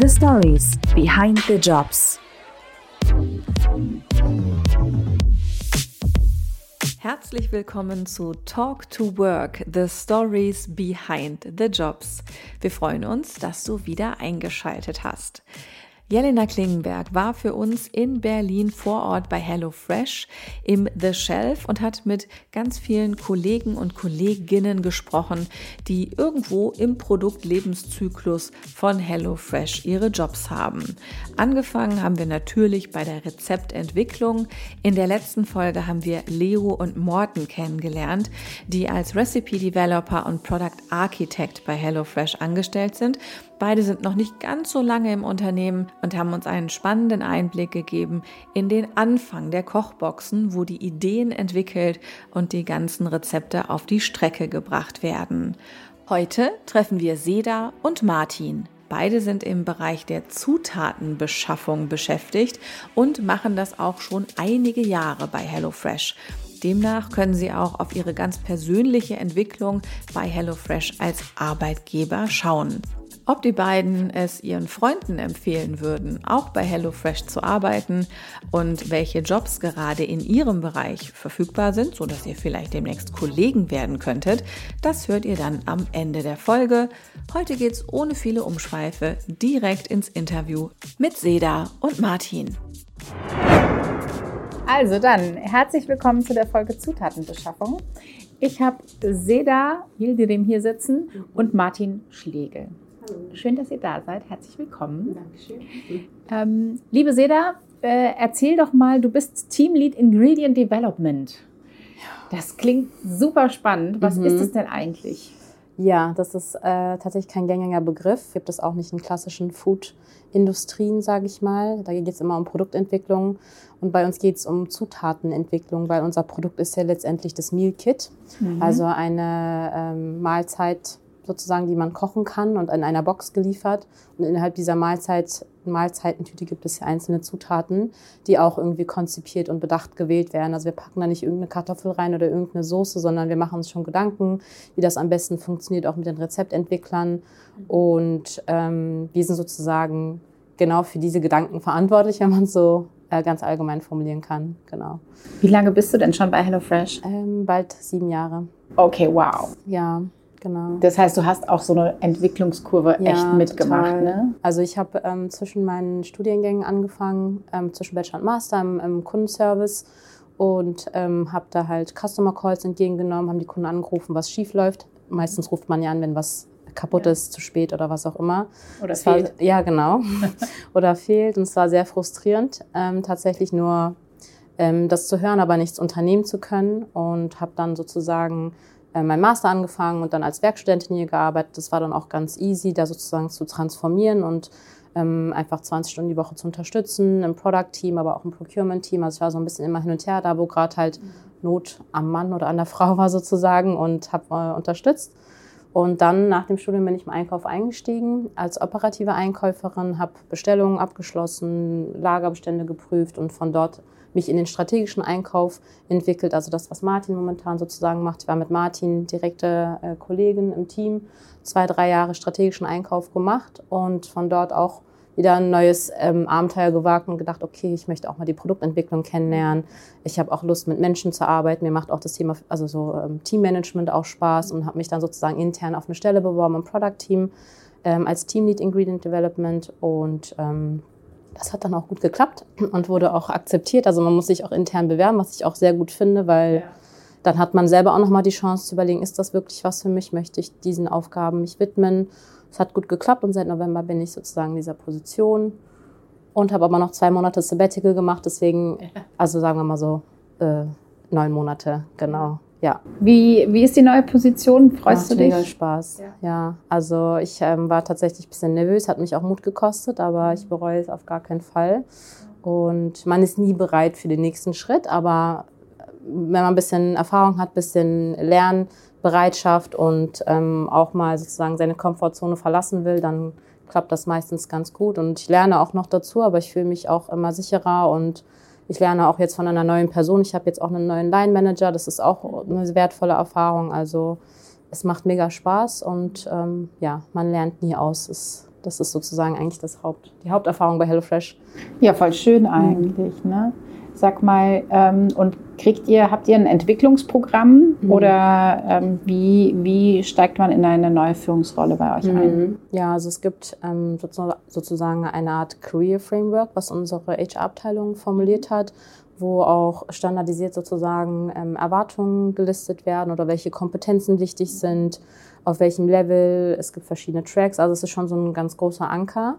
The Stories Behind the Jobs. Herzlich willkommen zu Talk to Work, The Stories Behind the Jobs. Wir freuen uns, dass du wieder eingeschaltet hast. Jelena Klingenberg war für uns in Berlin vor Ort bei HelloFresh im The Shelf und hat mit ganz vielen Kollegen und Kolleginnen gesprochen, die irgendwo im Produktlebenszyklus von HelloFresh ihre Jobs haben. Angefangen haben wir natürlich bei der Rezeptentwicklung. In der letzten Folge haben wir Leo und Morten kennengelernt, die als Recipe Developer und Product Architect bei HelloFresh angestellt sind Beide sind noch nicht ganz so lange im Unternehmen und haben uns einen spannenden Einblick gegeben in den Anfang der Kochboxen, wo die Ideen entwickelt und die ganzen Rezepte auf die Strecke gebracht werden. Heute treffen wir Seda und Martin. Beide sind im Bereich der Zutatenbeschaffung beschäftigt und machen das auch schon einige Jahre bei HelloFresh. Demnach können Sie auch auf Ihre ganz persönliche Entwicklung bei HelloFresh als Arbeitgeber schauen. Ob die beiden es ihren Freunden empfehlen würden, auch bei HelloFresh zu arbeiten und welche Jobs gerade in ihrem Bereich verfügbar sind, sodass ihr vielleicht demnächst Kollegen werden könntet, das hört ihr dann am Ende der Folge. Heute geht es ohne viele Umschweife direkt ins Interview mit Seda und Martin. Also dann, herzlich willkommen zu der Folge Zutatenbeschaffung. Ich habe Seda Hildirim hier sitzen und Martin Schlegel. Schön, dass ihr da seid. Herzlich willkommen. Dankeschön. Ähm, liebe Seda, äh, erzähl doch mal, du bist Teamlead Ingredient Development. Das klingt super spannend. Was mhm. ist es denn eigentlich? Ja, das ist äh, tatsächlich kein gängiger Begriff. Gibt es auch nicht in klassischen Food-Industrien, sage ich mal. Da geht es immer um Produktentwicklung. Und bei uns geht es um Zutatenentwicklung, weil unser Produkt ist ja letztendlich das Meal Kit, mhm. also eine ähm, Mahlzeit sozusagen, die man kochen kann und in einer Box geliefert. Und innerhalb dieser Mahlzeit, Mahlzeitentüte gibt es einzelne Zutaten, die auch irgendwie konzipiert und bedacht gewählt werden. Also wir packen da nicht irgendeine Kartoffel rein oder irgendeine Soße, sondern wir machen uns schon Gedanken, wie das am besten funktioniert, auch mit den Rezeptentwicklern. Und ähm, wir sind sozusagen genau für diese Gedanken verantwortlich, wenn man es so äh, ganz allgemein formulieren kann. Genau. Wie lange bist du denn schon bei HelloFresh? Ähm, bald sieben Jahre. Okay, wow. Ja. Genau. Das heißt, du hast auch so eine Entwicklungskurve ja, echt mitgemacht, ne? Also ich habe ähm, zwischen meinen Studiengängen angefangen, ähm, zwischen Bachelor und Master im, im Kundenservice und ähm, habe da halt Customer Calls entgegengenommen, haben die Kunden angerufen, was schief läuft. Meistens ruft man ja an, wenn was kaputt ja. ist, zu spät oder was auch immer. Oder es fehlt. War, ja, genau. oder fehlt. Und es war sehr frustrierend, ähm, tatsächlich nur ähm, das zu hören, aber nichts unternehmen zu können. Und habe dann sozusagen äh, mein Master angefangen und dann als Werkstudentin hier gearbeitet. Das war dann auch ganz easy, da sozusagen zu transformieren und ähm, einfach 20 Stunden die Woche zu unterstützen, im Product-Team, aber auch im Procurement-Team. Also ich war so ein bisschen immer hin und her, da wo gerade halt Not am Mann oder an der Frau war sozusagen und habe äh, unterstützt. Und dann nach dem Studium bin ich im Einkauf eingestiegen als operative Einkäuferin, habe Bestellungen abgeschlossen, Lagerbestände geprüft und von dort mich in den strategischen Einkauf entwickelt, also das, was Martin momentan sozusagen macht. Ich war mit Martin direkte äh, Kollegin im Team, zwei, drei Jahre strategischen Einkauf gemacht und von dort auch wieder ein neues ähm, Abenteuer gewagt und gedacht, okay, ich möchte auch mal die Produktentwicklung kennenlernen. Ich habe auch Lust, mit Menschen zu arbeiten. Mir macht auch das Thema, also so ähm, Teammanagement auch Spaß und habe mich dann sozusagen intern auf eine Stelle beworben im Product Team ähm, als Teamlead Ingredient Development und ähm, das hat dann auch gut geklappt und wurde auch akzeptiert. Also man muss sich auch intern bewerben, was ich auch sehr gut finde, weil ja. dann hat man selber auch nochmal die Chance zu überlegen, ist das wirklich was für mich? Möchte ich diesen Aufgaben mich widmen? Es hat gut geklappt und seit November bin ich sozusagen in dieser Position und habe aber noch zwei Monate Sabbatical gemacht. Deswegen, also sagen wir mal so, äh, neun Monate, genau ja. Wie, wie ist die neue Position? Freust Macht du dich? Mega Spaß. Ja. ja. Also ich ähm, war tatsächlich ein bisschen nervös, hat mich auch Mut gekostet, aber ich bereue es auf gar keinen Fall. Und man ist nie bereit für den nächsten Schritt, aber äh, wenn man ein bisschen Erfahrung hat, ein bisschen Lernbereitschaft und ähm, auch mal sozusagen seine Komfortzone verlassen will, dann klappt das meistens ganz gut. Und ich lerne auch noch dazu, aber ich fühle mich auch immer sicherer und ich lerne auch jetzt von einer neuen Person. Ich habe jetzt auch einen neuen Line Manager. Das ist auch eine wertvolle Erfahrung. Also es macht mega Spaß und ähm, ja, man lernt nie aus. Es, das ist sozusagen eigentlich das Haupt, die Haupterfahrung bei HelloFresh. Ja, voll schön eigentlich. Mhm. Ne? Sag mal, ähm, und kriegt ihr, habt ihr ein Entwicklungsprogramm mhm. oder ähm, wie, wie steigt man in eine neue Führungsrolle bei euch mhm. ein? Ja, also es gibt ähm, sozusagen eine Art Career Framework, was unsere HR-Abteilung formuliert hat, wo auch standardisiert sozusagen ähm, Erwartungen gelistet werden oder welche Kompetenzen wichtig sind, auf welchem Level. Es gibt verschiedene Tracks, also es ist schon so ein ganz großer Anker.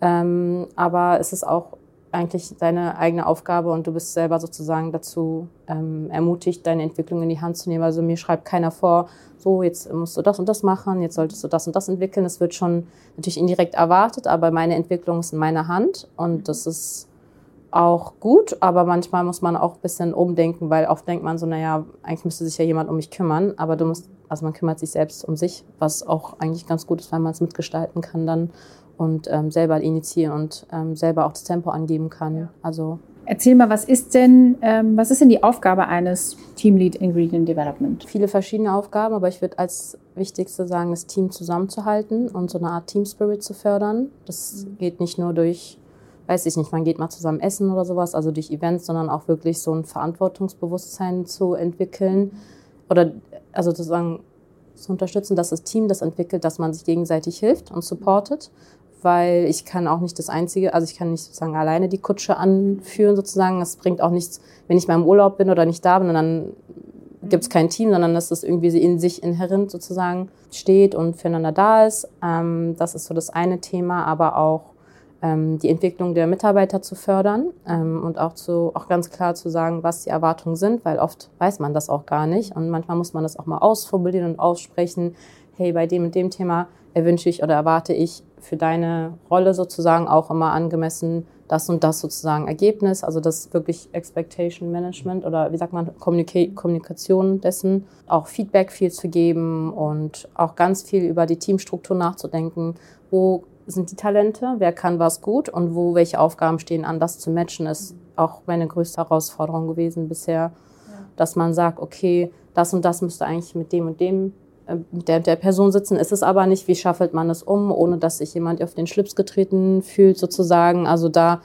Ähm, aber es ist auch eigentlich deine eigene Aufgabe und du bist selber sozusagen dazu ähm, ermutigt, deine Entwicklung in die Hand zu nehmen. Also mir schreibt keiner vor, so jetzt musst du das und das machen, jetzt solltest du das und das entwickeln. Es wird schon natürlich indirekt erwartet, aber meine Entwicklung ist in meiner Hand und das ist auch gut, aber manchmal muss man auch ein bisschen umdenken, weil oft denkt man so, naja, eigentlich müsste sich ja jemand um mich kümmern, aber du musst, also man kümmert sich selbst um sich, was auch eigentlich ganz gut ist, weil man es mitgestalten kann dann und ähm, selber initiieren und ähm, selber auch das Tempo angeben kann. Ja. Also Erzähl mal, was ist denn, ähm, was ist denn die Aufgabe eines Team Lead Ingredient Development? Viele verschiedene Aufgaben, aber ich würde als wichtigste sagen, das Team zusammenzuhalten und so eine Art Team Spirit zu fördern. Das mhm. geht nicht nur durch, weiß ich nicht, man geht mal zusammen essen oder sowas, also durch Events, sondern auch wirklich so ein Verantwortungsbewusstsein zu entwickeln oder also sozusagen zu unterstützen, dass das Team das entwickelt, dass man sich gegenseitig hilft und supportet weil ich kann auch nicht das Einzige, also ich kann nicht sozusagen alleine die Kutsche anführen sozusagen. Es bringt auch nichts, wenn ich mal im Urlaub bin oder nicht da bin und dann gibt es kein Team, sondern dass das irgendwie in sich inhärent sozusagen steht und füreinander da ist. Ähm, das ist so das eine Thema, aber auch ähm, die Entwicklung der Mitarbeiter zu fördern ähm, und auch, zu, auch ganz klar zu sagen, was die Erwartungen sind, weil oft weiß man das auch gar nicht und manchmal muss man das auch mal ausformulieren und aussprechen. Hey, bei dem und dem Thema erwünsche ich oder erwarte ich für deine Rolle sozusagen auch immer angemessen das und das sozusagen Ergebnis, also das wirklich Expectation Management oder wie sagt man, Kommunika Kommunikation dessen, auch Feedback viel zu geben und auch ganz viel über die Teamstruktur nachzudenken. Wo sind die Talente? Wer kann was gut? Und wo welche Aufgaben stehen an, das zu matchen, ist auch meine größte Herausforderung gewesen bisher, dass man sagt, okay, das und das müsste eigentlich mit dem und dem der, der Person sitzen. ist Es aber nicht, wie schaffelt man es um, ohne dass sich jemand auf den Schlips getreten fühlt, sozusagen. Also da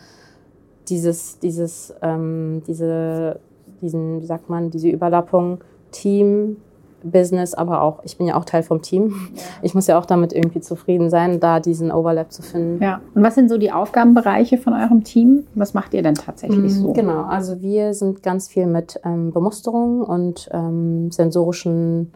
dieses, dieses, ähm, diese, diesen, wie sagt man, diese Überlappung Team, Business, aber auch, ich bin ja auch Teil vom Team. Ich muss ja auch damit irgendwie zufrieden sein, da diesen Overlap zu finden. Ja. Und was sind so die Aufgabenbereiche von eurem Team? Was macht ihr denn tatsächlich so? Genau, also wir sind ganz viel mit ähm, Bemusterung und ähm, sensorischen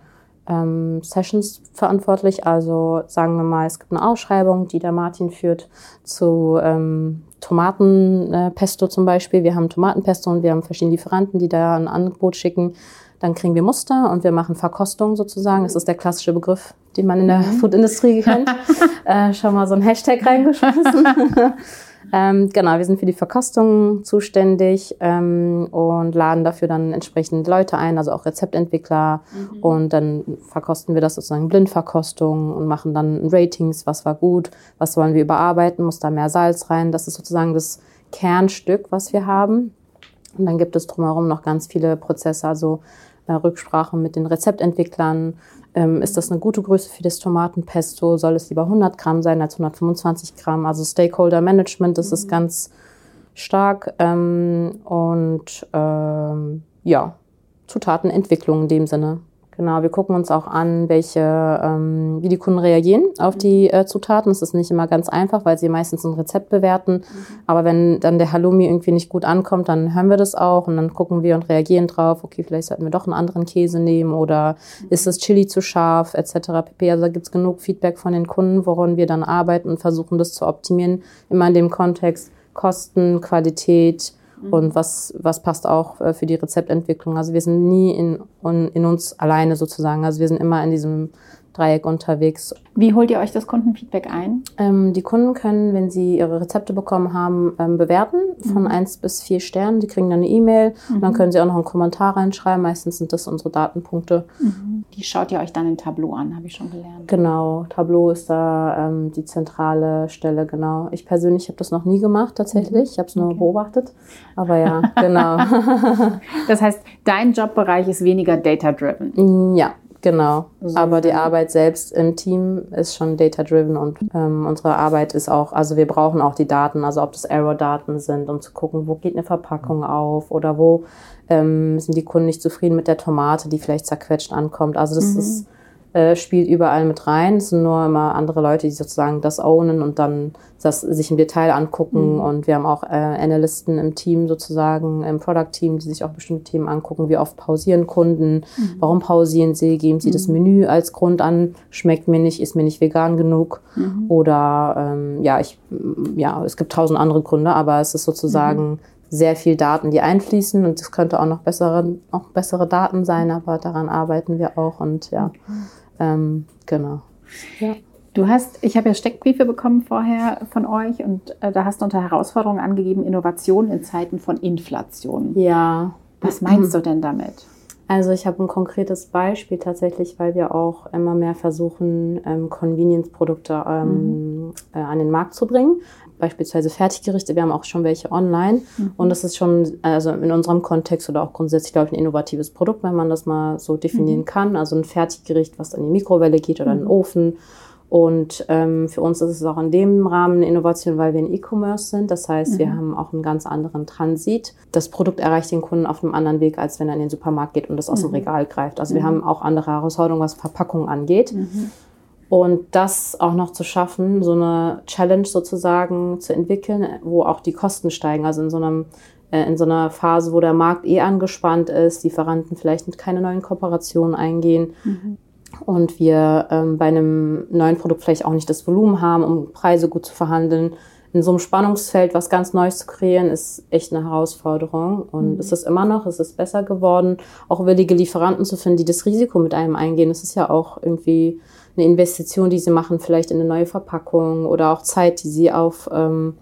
ähm, Sessions verantwortlich. Also sagen wir mal, es gibt eine Ausschreibung, die der Martin führt zu ähm, Tomatenpesto äh, zum Beispiel. Wir haben Tomatenpesto und wir haben verschiedene Lieferanten, die da ein Angebot schicken. Dann kriegen wir Muster und wir machen Verkostung sozusagen. Das ist der klassische Begriff, den man in der mhm. Foodindustrie kennt. äh, schon mal so ein Hashtag reingeschmissen. Ähm, genau, wir sind für die Verkostung zuständig ähm, und laden dafür dann entsprechend Leute ein, also auch Rezeptentwickler. Mhm. Und dann verkosten wir das sozusagen Blindverkostung und machen dann Ratings, was war gut, was wollen wir überarbeiten, muss da mehr Salz rein. Das ist sozusagen das Kernstück, was wir haben. Und dann gibt es drumherum noch ganz viele Prozesse, also äh, Rücksprache mit den Rezeptentwicklern, ähm, ist das eine gute Größe für das Tomatenpesto? Soll es lieber 100 Gramm sein als 125 Gramm? Also Stakeholder Management, das ist mhm. ganz stark. Ähm, und ähm, ja, Zutatenentwicklung in dem Sinne. Genau, wir gucken uns auch an, welche, ähm, wie die Kunden reagieren auf die äh, Zutaten. Das ist nicht immer ganz einfach, weil sie meistens ein Rezept bewerten. Mhm. Aber wenn dann der Halloumi irgendwie nicht gut ankommt, dann hören wir das auch und dann gucken wir und reagieren drauf. Okay, vielleicht sollten wir doch einen anderen Käse nehmen oder mhm. ist das Chili zu scharf etc. pp. Also da gibt's genug Feedback von den Kunden, woran wir dann arbeiten und versuchen, das zu optimieren. Immer in dem Kontext Kosten, Qualität, Mhm. und was, was passt auch äh, für die Rezeptentwicklung. Also wir sind nie in, in uns alleine sozusagen. Also wir sind immer in diesem Dreieck unterwegs. Wie holt ihr euch das Kundenfeedback ein? Ähm, die Kunden können, wenn sie ihre Rezepte bekommen haben, ähm, bewerten von mhm. 1 bis 4 Sternen. Die kriegen dann eine E-Mail mhm. und dann können sie auch noch einen Kommentar reinschreiben. Meistens sind das unsere Datenpunkte. Mhm. Die schaut ihr euch dann in Tableau an, habe ich schon gelernt. Genau, Tableau ist da ähm, die zentrale Stelle, genau. Ich persönlich habe das noch nie gemacht tatsächlich. Ich habe es nur okay. beobachtet. Aber ja, genau. das heißt, dein Jobbereich ist weniger data-driven. Ja, Genau. So Aber die. Arbeit selbst im Team ist schon data-driven und ähm, unsere Arbeit ist auch, also wir brauchen auch die Daten, also ob das Error-Daten sind, um zu gucken, wo geht eine Verpackung auf oder wo ähm, sind die Kunden nicht zufrieden mit der Tomate, die vielleicht zerquetscht ankommt. Also das Mhm. ist, äh, spielt überall mit rein. Es sind nur immer andere Leute, die sozusagen das ownen und dann das sich im Detail angucken. Mhm. Und wir haben auch äh, Analysten im Team sozusagen, im Product-Team, die sich auch bestimmte Themen angucken. Wie oft pausieren Kunden? Mhm. Warum pausieren sie? Geben sie das Menü als Grund an? Schmeckt mir nicht? Ist mir nicht vegan genug? Mhm. Oder ähm, ja, ich, ja, es gibt tausend andere Gründe, aber es ist sozusagen Mhm. sehr viel Daten, die einfließen und es könnte auch noch bessere, auch bessere Daten sein, aber daran arbeiten wir auch und ja, ähm, genau. Du hast, ich habe ja Steckbriefe bekommen vorher von euch und äh, da hast du unter Herausforderungen angegeben, Innovation in Zeiten von Inflation. Ja, Was meinst du denn damit? Also ich habe ein konkretes Beispiel tatsächlich, weil wir auch immer mehr versuchen, ähm, Convenience-Produkte ähm, äh, an den Markt zu bringen. Beispielsweise Fertiggerichte, wir haben auch schon welche online. Und das ist schon, also in unserem Kontext oder auch grundsätzlich, glaube ich, ein innovatives Produkt, wenn man das mal so definieren kann. Also ein Fertiggericht, was in die Mikrowelle geht oder in den Ofen. Und ähm, für uns ist es auch in dem Rahmen eine Innovation, weil wir in E-Commerce sind. Das heißt, wir haben auch einen ganz anderen Transit. Das Produkt erreicht den Kunden auf einem anderen Weg, als wenn er in den Supermarkt geht und das aus dem Regal greift. Also wir haben auch andere Herausforderungen, was Verpackung angeht. Und das auch noch zu schaffen, so eine Challenge sozusagen zu entwickeln, wo auch die Kosten steigen. Also in so einem äh, in so einer Phase, wo der Markt eh angespannt ist, Lieferanten vielleicht mit keine neuen Kooperationen eingehen und wir ähm, bei einem neuen Produkt vielleicht auch nicht das Volumen haben, um Preise gut zu verhandeln. In so einem Spannungsfeld was ganz Neues zu kreieren, ist echt eine Herausforderung. Und es ist immer noch, es ist besser geworden, auch willige Lieferanten zu finden, die das Risiko mit einem eingehen. Es ist ja auch irgendwie eine Investition, die sie machen, vielleicht in eine neue Verpackung oder auch Zeit, die sie auf, ähm,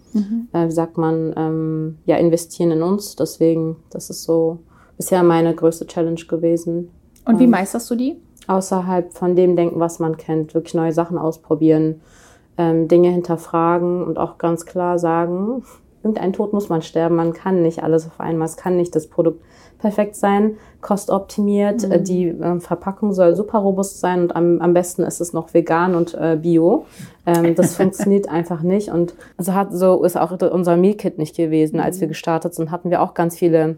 äh, wie sagt man, ähm, ja, investieren in uns. Deswegen, das ist so bisher meine größte Challenge gewesen. Und wie Ähm, meisterst du die? außerhalb von dem denken, was man kennt, wirklich neue Sachen ausprobieren, ähm, Dinge hinterfragen und auch ganz klar sagen, irgendein Tod muss man sterben, man kann nicht alles auf einmal, es kann nicht das Produkt perfekt sein, kostoptimiert, äh, die ähm, Verpackung soll super robust sein und am, am besten ist es noch vegan und äh, bio. Ähm, das funktioniert einfach nicht und so hat so ist auch unser Meal Kit nicht gewesen, als wir gestartet sind, hatten wir auch ganz viele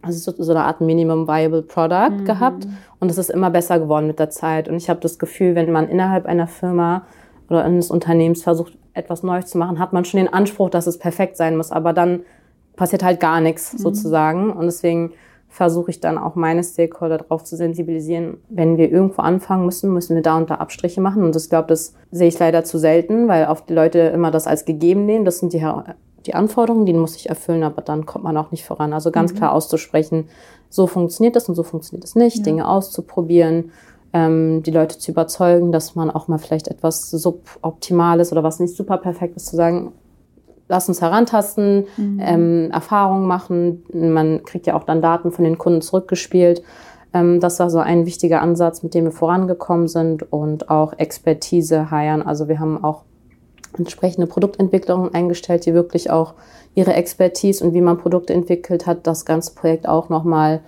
also so, eine Art Minimum Viable Product gehabt und es ist immer besser geworden mit der Zeit. Und ich habe das Gefühl, wenn man innerhalb einer Firma oder eines Unternehmens versucht, etwas Neues zu machen, hat man schon den Anspruch, dass es perfekt sein muss. Aber dann passiert halt gar nichts sozusagen. Und deswegen versuche ich dann auch meine Stakeholder darauf zu sensibilisieren, wenn wir irgendwo anfangen müssen, müssen wir da und da Abstriche machen. Und ich glaube, das sehe ich leider zu selten, weil oft die Leute immer das als gegeben nehmen. Das sind die, die Anforderungen, die muss ich erfüllen, aber dann kommt man auch nicht voran. Also ganz klar auszusprechen, so funktioniert das und so funktioniert es nicht, Dinge auszuprobieren, ähm, die Leute zu überzeugen, dass man auch mal vielleicht etwas suboptimales oder was nicht super perfekt ist, zu sagen, lass uns herantasten, ähm, Erfahrungen machen. Man kriegt ja auch dann Daten von den Kunden zurückgespielt. Ähm, das war so ein wichtiger Ansatz, mit dem wir vorangekommen sind und auch Expertise heiern. Also wir haben auch entsprechende Produktentwicklungen eingestellt, die wirklich auch ihre Expertise und wie man Produkte entwickelt hat, das ganze Projekt auch nochmal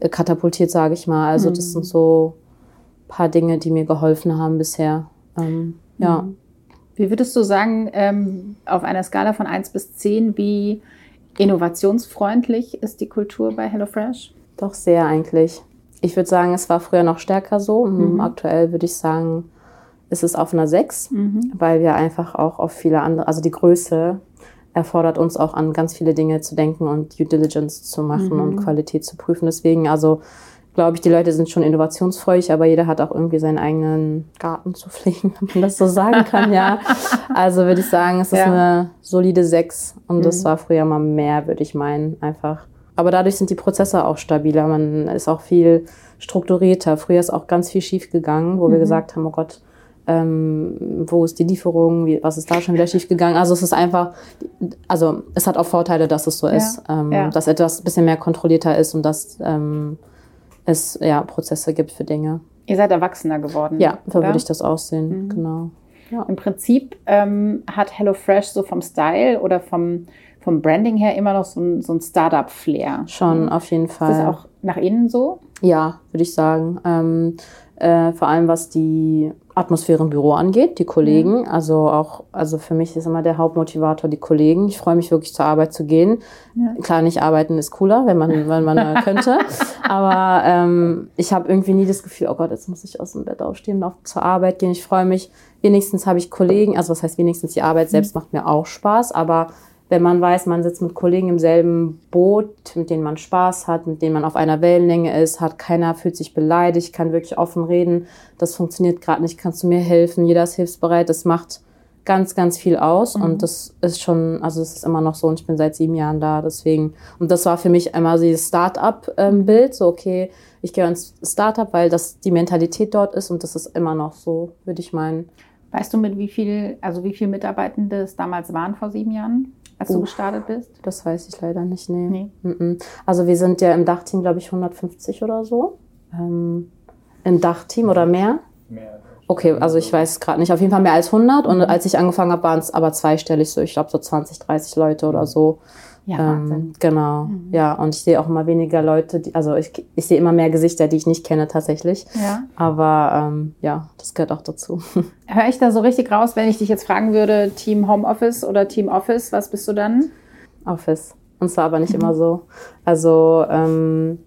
äh, katapultiert, sage ich mal. Also das sind so ein paar Dinge, die mir geholfen haben bisher. Ähm, ja. Wie würdest du sagen, ähm, auf einer Skala von 1 bis 10, wie innovationsfreundlich ist die Kultur bei HelloFresh? Doch sehr eigentlich. Ich würde sagen, es war früher noch stärker so. Mhm. Aktuell würde ich sagen, ist es auf einer 6, Mhm. weil wir einfach auch auf viele andere, also die Größe erfordert uns auch an ganz viele Dinge zu denken und Due Diligence zu machen Mhm. und Qualität zu prüfen. Deswegen, also glaube ich, die Leute sind schon innovationsfreudig, aber jeder hat auch irgendwie seinen eigenen Garten zu pflegen, wenn man das so sagen kann, ja. Also würde ich sagen, es ist Ja. eine solide 6 und das Mhm. war früher mal mehr, würde ich meinen, einfach. Aber dadurch sind die Prozesse auch stabiler, man ist auch viel strukturierter. Früher ist auch ganz viel schief gegangen, wo wir gesagt haben, oh Gott, ähm, wo ist die Lieferung, wie, was ist da schon wieder schief gegangen. Also es ist einfach, also es hat auch Vorteile, dass es so Ja, ist, ähm, ja. dass etwas ein bisschen mehr kontrollierter ist und dass ähm, es ja Prozesse gibt für Dinge. Ihr seid erwachsener geworden. Ja, so würde ich das aussehen, Mhm. genau. Im Prinzip ähm, hat HelloFresh so vom Style oder vom, vom Branding her immer noch so ein, so ein Startup-Flair. Schon, auf jeden Ist Fall. das auch nach innen so? Ja, würde ich sagen. Ähm, äh, vor allem was die Atmosphäre im Büro angeht, die Kollegen. Ja. Also auch, also für mich ist immer der Hauptmotivator die Kollegen. Ich freue mich wirklich zur Arbeit zu gehen. Ja. Klar, nicht arbeiten ist cooler, wenn man, wenn man könnte. Aber ähm, ich habe irgendwie nie das Gefühl, oh Gott, jetzt muss ich aus dem Bett aufstehen und auf, zur Arbeit gehen. Ich freue mich. Wenigstens habe ich Kollegen, also was heißt wenigstens die Arbeit selbst mhm. macht mir auch Spaß, aber wenn man weiß, man sitzt mit Kollegen im selben Boot, mit denen man Spaß hat, mit denen man auf einer Wellenlänge ist, hat keiner fühlt sich beleidigt, kann wirklich offen reden. Das funktioniert gerade nicht, kannst du mir helfen? Jeder ist hilfsbereit. Das macht ganz, ganz viel aus mhm. und das ist schon, also es ist immer noch so und ich bin seit sieben Jahren da, deswegen und das war für mich einmal dieses Start-up-Bild, so okay, ich gehe ins Start-up, weil das die Mentalität dort ist und das ist immer noch so, würde ich meinen. Weißt du, mit wie viel, also wie viele Mitarbeitende es damals waren vor sieben Jahren? Als Uff, du gestartet bist? Das weiß ich leider nicht, nee. nee. Also wir sind ja im Dachteam, glaube ich, 150 oder so. Ähm, Im Dachteam oder mehr? Mehr. Okay, also ich weiß gerade nicht. Auf jeden Fall mehr als 100. Und als ich angefangen habe, waren es aber zweistellig so. Ich glaube so 20, 30 Leute oder so. Ja, ähm, genau. Mhm. Ja, und ich sehe auch immer weniger Leute, die, also ich, ich sehe immer mehr Gesichter, die ich nicht kenne tatsächlich. Ja. Aber ähm, ja, das gehört auch dazu. Hör ich da so richtig raus, wenn ich dich jetzt fragen würde, Team Homeoffice oder Team Office, was bist du dann? Office. Und zwar aber nicht mhm. immer so. Also ähm,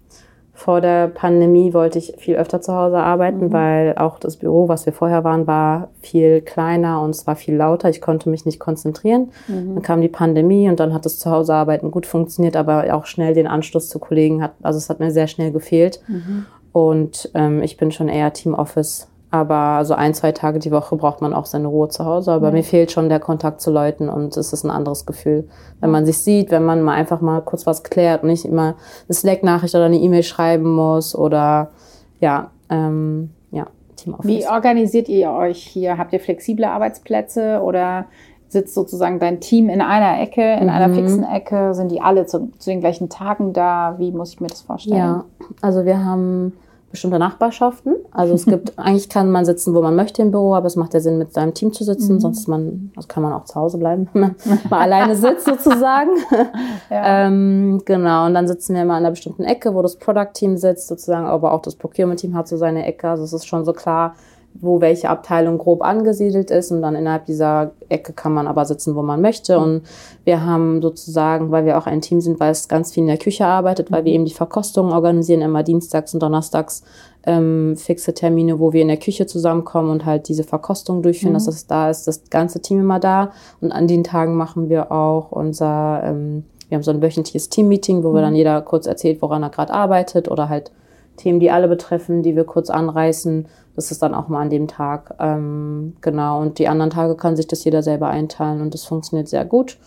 vor der Pandemie wollte ich viel öfter zu Hause arbeiten, mhm. weil auch das Büro, was wir vorher waren, war viel kleiner und es war viel lauter. Ich konnte mich nicht konzentrieren. Mhm. Dann kam die Pandemie und dann hat das Zuhausearbeiten gut funktioniert, aber auch schnell den Anschluss zu Kollegen hat, also es hat mir sehr schnell gefehlt. Mhm. Und ähm, ich bin schon eher Team Office aber so ein, zwei Tage die Woche braucht man auch seine Ruhe zu Hause. Aber ja. mir fehlt schon der Kontakt zu Leuten und es ist ein anderes Gefühl. Wenn man sich sieht, wenn man mal einfach mal kurz was klärt und nicht immer eine Slack-Nachricht oder eine E-Mail schreiben muss oder ja, ähm, ja, Team Office. Wie organisiert ihr euch hier? Habt ihr flexible Arbeitsplätze oder sitzt sozusagen dein Team in einer Ecke, in mhm. einer fixen Ecke? Sind die alle zu, zu den gleichen Tagen da? Wie muss ich mir das vorstellen? Ja, also wir haben bestimmte Nachbarschaften. Also es gibt, eigentlich kann man sitzen, wo man möchte im Büro, aber es macht ja Sinn, mit seinem Team zu sitzen. Mhm. Sonst man, also kann man auch zu Hause bleiben, wenn man mal alleine sitzt sozusagen. Ja. ähm, genau, und dann sitzen wir immer an einer bestimmten Ecke, wo das Product-Team sitzt sozusagen, aber auch das Procurement-Team hat so seine Ecke. Also es ist schon so klar, wo welche Abteilung grob angesiedelt ist und dann innerhalb dieser Ecke kann man aber sitzen, wo man möchte. Mhm. Und wir haben sozusagen, weil wir auch ein Team sind, weil es ganz viel in der Küche arbeitet, weil wir mhm. eben die Verkostungen organisieren, immer dienstags und donnerstags ähm, fixe Termine, wo wir in der Küche zusammenkommen und halt diese Verkostung durchführen, mhm. dass das da ist, das ganze Team immer da. Und an den Tagen machen wir auch unser, ähm, wir haben so ein wöchentliches Team-Meeting, wo mhm. wir dann jeder kurz erzählt, woran er gerade arbeitet oder halt Themen, die alle betreffen, die wir kurz anreißen. Ist dann auch mal an dem Tag. Ähm, genau. Und die anderen Tage kann sich das jeder selber einteilen und das funktioniert sehr gut.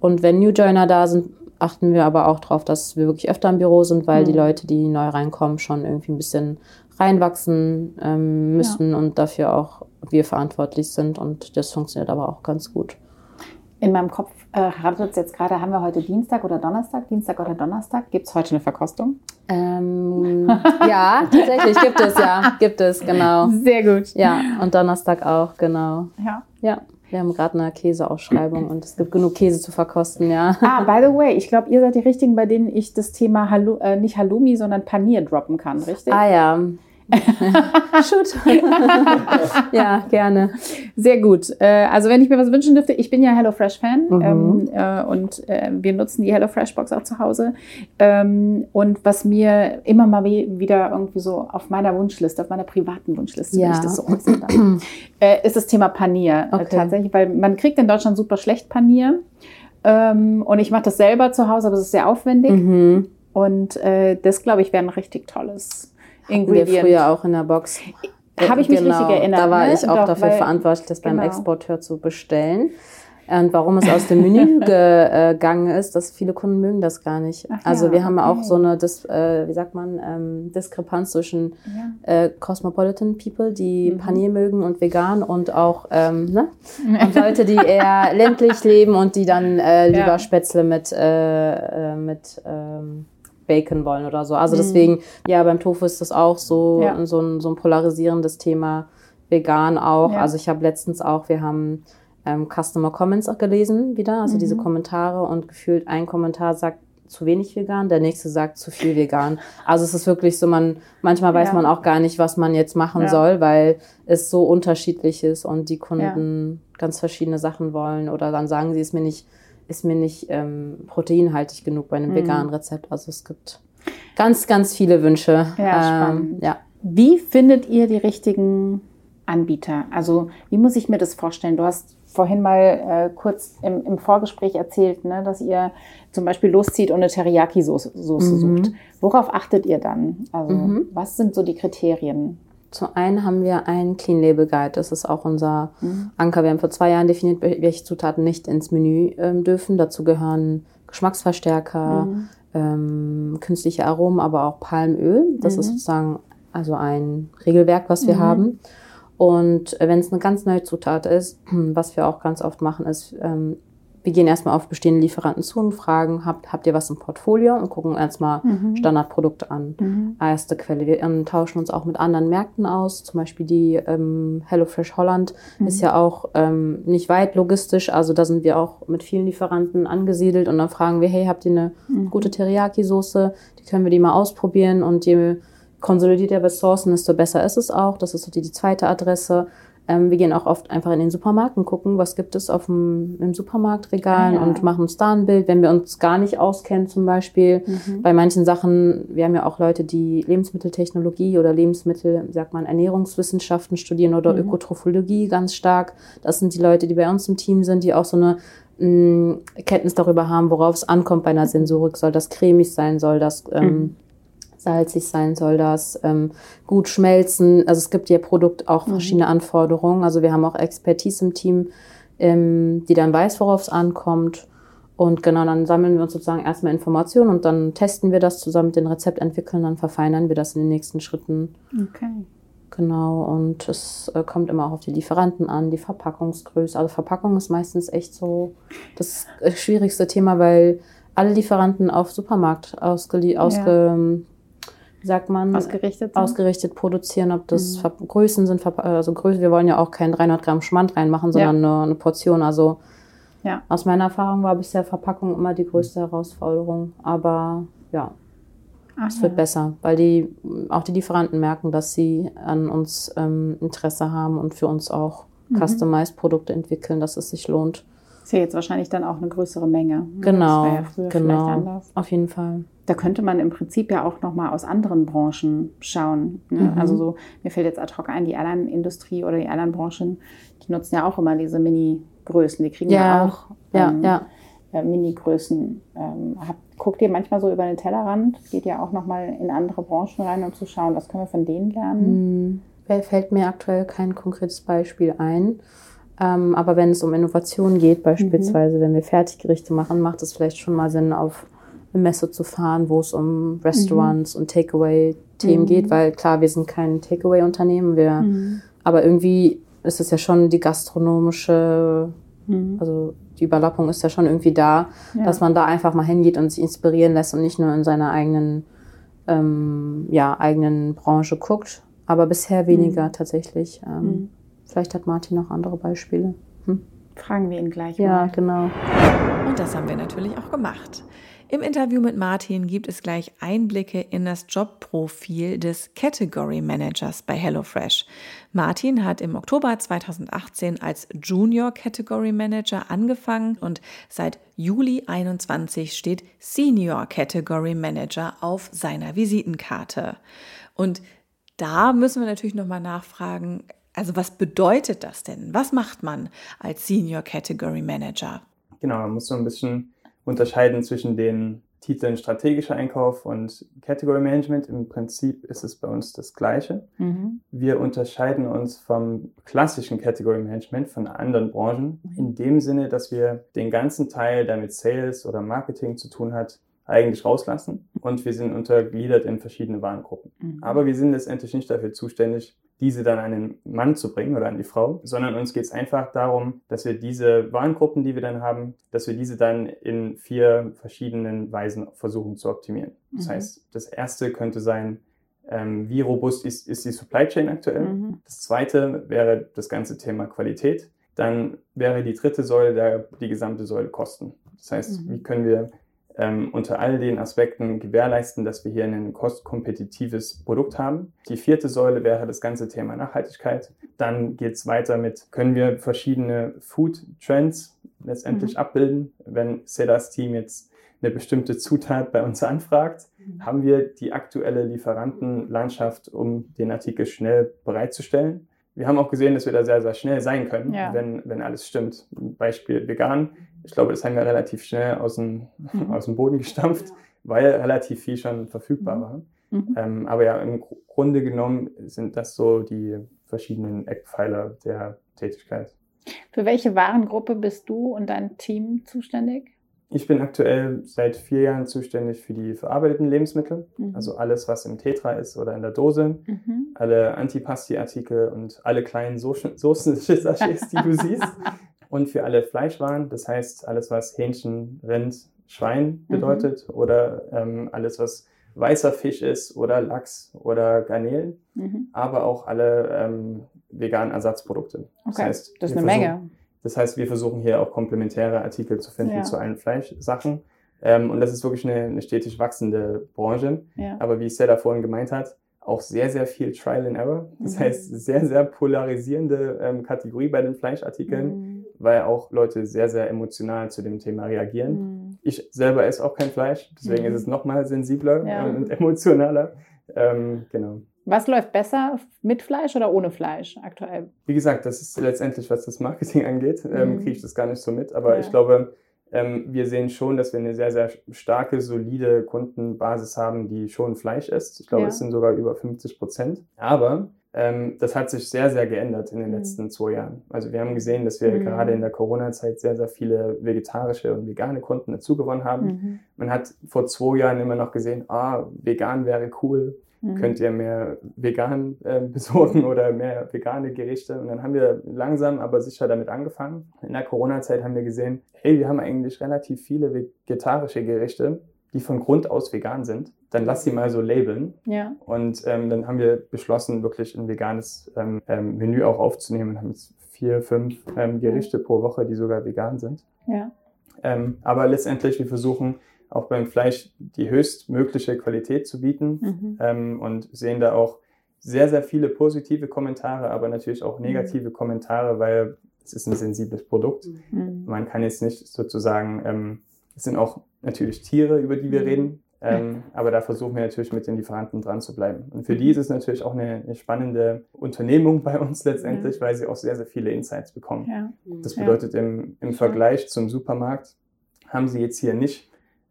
Und wenn New Joiner da sind, achten wir aber auch darauf, dass wir wirklich öfter im Büro sind, weil mhm. die Leute, die neu reinkommen, schon irgendwie ein bisschen reinwachsen ähm, müssen ja. und dafür auch wir verantwortlich sind. Und das funktioniert aber auch ganz gut. In meinem Kopf äh, rattert es jetzt gerade, haben wir heute Dienstag oder Donnerstag? Dienstag oder Donnerstag? Gibt es heute eine Verkostung? Ähm, ja, tatsächlich gibt es, ja. Gibt es, genau. Sehr gut. Ja, und Donnerstag auch, genau. Ja. Ja. Wir haben gerade eine Käseausschreibung und es gibt genug Käse zu verkosten, ja. Ah, by the way, ich glaube, ihr seid die Richtigen, bei denen ich das Thema Hallo, äh, nicht Halloumi, sondern Panier droppen kann, richtig? Ah ja. Shoot. ja, gerne. Sehr gut. Äh, also wenn ich mir was wünschen dürfte, ich bin ja HelloFresh-Fan mhm. ähm, äh, und äh, wir nutzen die HelloFresh-Box auch zu Hause. Ähm, und was mir immer mal wieder irgendwie so auf meiner Wunschliste, auf meiner privaten Wunschliste, ja. wenn ich das so äußern darf, ist das Thema Panier okay. tatsächlich, weil man kriegt in Deutschland super schlecht Panier. Ähm, und ich mache das selber zu Hause, aber es ist sehr aufwendig. Mhm. Und das, glaube ich, wäre ein richtig tolles Ingredient. Wir früher auch in der Box. Habe ich mich genau, richtig erinnert. Da war ne? ich auch Doch, dafür weil, verantwortlich, das genau. beim Exporteur zu bestellen. Und warum es aus dem Menü gegangen ist, dass viele Kunden mögen das gar nicht. Ach also ja, wir haben okay. auch so eine, Dis, äh, wie sagt man, ähm, Diskrepanz zwischen ja. äh, Cosmopolitan People, die mhm. Panier mögen und vegan und auch ähm, ne? und Leute, die eher ländlich leben und die dann äh, lieber ja. Spätzle mit, äh, äh mit ähm, Bacon wollen oder so. Also mhm. deswegen, ja, beim Tofu ist das auch so, ja. so, ein, so ein polarisierendes Thema. Vegan auch. Ja. Also ich habe letztens auch, wir haben ähm, Customer Comments auch gelesen wieder, also mhm. diese Kommentare und gefühlt ein Kommentar sagt zu wenig vegan, der nächste sagt zu viel vegan. Also es ist wirklich so, man manchmal weiß ja. man auch gar nicht, was man jetzt machen ja. soll, weil es so unterschiedlich ist und die Kunden ganz verschiedene Sachen wollen oder dann sagen sie, ist mir nicht, ist mir nicht ähm, proteinhaltig genug bei einem mhm. veganen Rezept. Also es gibt ganz, ganz viele Wünsche. Ja, ähm, ja. Wie findet ihr die richtigen Anbieter? Also wie muss ich mir das vorstellen? Du hast vorhin mal äh, kurz im, im, Vorgespräch erzählt, ne, dass ihr zum Beispiel loszieht und eine Teriyaki-Soße mhm. sucht. Worauf achtet ihr dann? Also mhm. was sind so die Kriterien? Zum einen haben wir ein Clean Label Guide, das ist auch unser mhm. Anker. Wir haben vor zwei Jahren definiert, welche Zutaten nicht ins Menü ähm, dürfen. Dazu gehören Geschmacksverstärker, mhm. ähm, künstliche Aromen, aber auch Palmöl. Das ist mhm. sozusagen also ein Regelwerk, was wir mhm. haben. Und wenn es eine ganz neue Zutat ist, was wir auch ganz oft machen, ist, ähm, wir gehen erstmal auf bestehende Lieferanten zu und fragen, habt, habt ihr was im Portfolio und gucken erstmal mhm. Standardprodukte an. Mhm. Erste Quelle. Wir ähm, tauschen uns auch mit anderen Märkten aus. Zum Beispiel die ähm, HelloFresh Holland mhm. ist ja auch ähm, nicht weit logistisch. Also da sind wir auch mit vielen Lieferanten angesiedelt und dann fragen wir, hey, habt ihr eine mhm. gute Teriyaki-Soße? Die können wir die mal ausprobieren und je konsolidierter wir sourcen, desto besser ist es auch. Das ist so die, die zweite Adresse. Ähm, wir gehen auch oft einfach in den Supermarkt und gucken, was gibt es auf dem im Supermarktregal ah, ja. und machen uns da ein Bild, wenn wir uns gar nicht auskennen zum Beispiel. Mhm. Bei manchen Sachen, wir haben ja auch Leute, die Lebensmitteltechnologie oder Lebensmittel, sagt man, Ernährungswissenschaften studieren oder mhm. Ökotrophologie ganz stark. Das sind die Leute, die bei uns im Team sind, die auch so eine mh, mm, Kenntnis darüber haben, worauf es ankommt bei einer Sensorik. Soll das cremig sein? Soll das ähm, mhm salzig sein soll das, ähm, gut schmelzen. Also es gibt ja Produkt auch mhm. verschiedene Anforderungen. Also wir haben auch Expertise im Team, ähm, die dann weiß, worauf es ankommt. Und genau, dann sammeln wir uns sozusagen erstmal Informationen und dann testen wir das zusammen mit den Rezeptentwicklern, dann verfeinern wir das in den nächsten Schritten. Okay. Genau, und es äh, kommt immer auch auf die Lieferanten an, die Verpackungsgröße. Also Verpackung ist meistens echt so das äh, schwierigste Thema, weil alle Lieferanten auf Supermarkt ausge, ausge wie sagt man, ausgerichtet, sind? ausgerichtet produzieren, ob das mhm. Größen sind, also Größe, wir wollen ja auch kein 300 Gramm Schmand reinmachen, sondern ja. nur eine Portion. Also ja. aus meiner Erfahrung war bisher Verpackung immer die größte Herausforderung. Aber ja, Ach, es wird ja. besser, weil die auch die Lieferanten merken, dass sie an uns ähm, Interesse haben und für uns auch mhm. Customized Produkte entwickeln, dass es sich lohnt. Ist ja jetzt wahrscheinlich dann auch eine größere Menge. Genau, ja genau. Auf jeden Fall da könnte man im Prinzip ja auch noch mal aus anderen Branchen schauen. Ne? Mhm. Also so, mir fällt jetzt ad hoc ein, die Airline-Industrie oder die Airline-Branchen, die nutzen ja auch immer diese Mini-Größen. Die kriegen ja, ja auch ähm, ja, ja. Äh, Mini-Größen. Ähm, guckt ihr manchmal so über den Tellerrand? Geht ja auch noch mal in andere Branchen rein, um zu schauen, was können wir von denen lernen? Mhm. Fällt mir aktuell kein konkretes Beispiel ein. Ähm, aber wenn es um Innovation geht, beispielsweise, mhm. wenn wir Fertiggerichte machen, macht es vielleicht schon mal Sinn, auf eine Messe zu fahren, wo es um Restaurants mhm. und Takeaway-Themen mhm. geht, weil klar, wir sind kein Takeaway-Unternehmen, wir, mhm. aber irgendwie ist es ja schon die gastronomische, mhm. also die Überlappung ist ja schon irgendwie da, ja. dass man da einfach mal hingeht und sich inspirieren lässt und nicht nur in seiner eigenen, ähm, ja, eigenen Branche guckt. Aber bisher weniger mhm. tatsächlich. Ähm, mhm. Vielleicht hat Martin noch andere Beispiele. Hm? Fragen wir ihn gleich mal. Ja, genau. Und das haben wir natürlich auch gemacht. Im Interview mit Martin gibt es gleich Einblicke in das Jobprofil des Category Managers bei HelloFresh. Martin hat im Oktober 2018 als Junior Category Manager angefangen und seit Juli 21 steht Senior Category Manager auf seiner Visitenkarte. Und da müssen wir natürlich nochmal nachfragen, also was bedeutet das denn? Was macht man als Senior Category Manager? Genau, man muss so ein bisschen unterscheiden zwischen den Titeln strategischer Einkauf und Category Management. Im Prinzip ist es bei uns das Gleiche. Mhm. Wir unterscheiden uns vom klassischen Category Management von anderen Branchen mhm. in dem Sinne, dass wir den ganzen Teil, der mit Sales oder Marketing zu tun hat, eigentlich rauslassen und wir sind untergliedert in verschiedene Warengruppen. Mhm. Aber wir sind letztendlich nicht dafür zuständig, diese dann an den Mann zu bringen oder an die Frau, sondern uns geht es einfach darum, dass wir diese Warengruppen, die wir dann haben, dass wir diese dann in vier verschiedenen Weisen versuchen zu optimieren. Das mhm. heißt, das erste könnte sein, ähm, wie robust ist, ist, die Supply Chain aktuell. Mhm. Das zweite wäre das ganze Thema Qualität. Dann wäre die dritte Säule der, die gesamte Säule Kosten. Das heißt, mhm. wie können wir ähm, unter all den Aspekten gewährleisten, dass wir hier ein kostkompetitives Produkt haben. Die vierte Säule wäre das ganze Thema Nachhaltigkeit. Dann geht es weiter mit, können wir verschiedene Food Trends letztendlich mhm. abbilden. Wenn Sedas Team jetzt eine bestimmte Zutat bei uns anfragt, mhm. haben wir die aktuelle Lieferantenlandschaft, um den Artikel schnell bereitzustellen. Wir haben auch gesehen, dass wir da sehr, sehr schnell sein können, ja. wenn, wenn alles stimmt. Beispiel vegan. Ich glaube, das haben wir relativ schnell aus dem, mhm. aus dem Boden gestampft, ja. weil relativ viel schon verfügbar mhm. war. Mhm. Ähm, aber ja, im Grunde genommen sind das so die verschiedenen Eckpfeiler der Tätigkeit. Für welche Warengruppe bist du und dein Team zuständig? Ich bin aktuell seit vier Jahren zuständig für die verarbeiteten Lebensmittel, mhm. also alles, was im Tetra ist oder in der Dose, mhm. alle Antipasti-Artikel und alle kleinen Soßen-Sachets, die du siehst. Und für alle Fleischwaren, das heißt alles, was Hähnchen, Rind, Schwein mhm. bedeutet mhm. oder ähm, alles, was weißer Fisch ist oder Lachs oder Garnelen, mhm. aber auch alle ähm, veganen Ersatzprodukte. Okay. Das, heißt, das ist eine Menge. Das heißt, wir versuchen hier auch komplementäre Artikel zu finden ja. zu allen Fleischsachen. Ähm, und das ist wirklich eine, eine stetig wachsende Branche. Ja. Aber wie Stella vorhin gemeint hat, auch sehr, sehr viel Trial and Error. Das mhm. heißt, sehr, sehr polarisierende ähm, Kategorie bei den Fleischartikeln, mhm. Weil auch Leute sehr, sehr emotional zu dem Thema reagieren. Mhm. Ich selber esse auch kein Fleisch, deswegen ist es mhm. nochmal sensibler ja. und emotionaler. Ähm, genau. Was läuft besser, mit Fleisch oder ohne Fleisch aktuell? Wie gesagt, das ist letztendlich, was das Marketing angeht, ähm, mhm. kriege ich das gar nicht so mit. Aber ja. ich glaube, ähm, wir sehen schon, dass wir eine sehr, sehr starke, solide Kundenbasis haben, die schon Fleisch isst. Ich glaube, ja. es sind sogar über 50 Prozent. Aber ähm, das hat sich sehr, sehr geändert in den mhm. letzten zwei Jahren. Also wir haben gesehen, dass wir mhm. gerade in der Corona-Zeit sehr, sehr viele vegetarische und vegane Kunden dazugewonnen haben. Mhm. Man hat vor zwei Jahren immer noch gesehen, ah, vegan wäre cool mhm. könnt ihr mehr vegan äh, besorgen oder mehr vegane Gerichte. Und dann haben wir langsam, aber sicher damit angefangen. In der Corona-Zeit haben wir gesehen, hey, wir haben eigentlich relativ viele vegetarische Gerichte, die von Grund aus vegan sind. Dann lass sie mal so labeln. Ja. Und ähm, dann haben wir beschlossen, wirklich ein veganes ähm, ähm Menü auch aufzunehmen. Wir haben jetzt vier, fünf ähm, Gerichte pro Woche, die sogar vegan sind. Ja. Ähm, aber letztendlich, wir versuchen auch beim Fleisch die höchstmögliche Qualität zu bieten mhm. ähm, und sehen da auch sehr, sehr viele positive Kommentare, aber natürlich auch mhm. negative mhm. Kommentare, weil es ist ein sensibles Produkt. Mhm. Man kann jetzt nicht sozusagen, es sind auch natürlich Tiere, über die wir mhm. reden, ähm, aber da versuchen wir natürlich mit den Lieferanten dran zu bleiben. Und für die ist es natürlich auch eine, eine spannende Unternehmung bei uns letztendlich, weil sie auch sehr, sehr viele Insights bekommen. Ja. Das bedeutet im, im Vergleich zum Supermarkt haben sie jetzt hier nicht